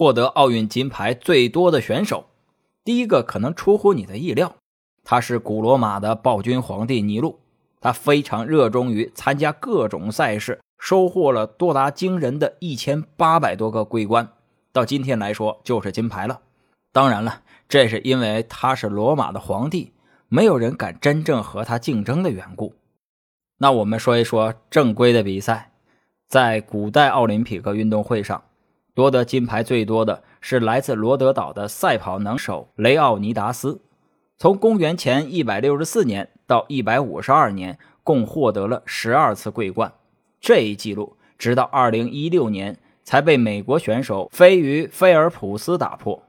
获得奥运金牌最多的选手。第一个可能出乎你的意料，他是古罗马的暴君皇帝尼禄。他非常热衷于参加各种赛事，收获了多达惊人的一千八百多个桂冠。到今天来说，就是金牌了。当然了，这是因为他是罗马的皇帝，没有人敢真正和他竞争的缘故。那我们说一说正规的比赛，在古代奥林匹克运动会上，夺得金牌最多的是来自罗德岛的赛跑能手雷奥尼达斯。从公元前一百六十四年到一百五十二年，共获得了十二次桂冠。这一记录直到二零一六年才被美国选手飞鱼菲尔普斯打破。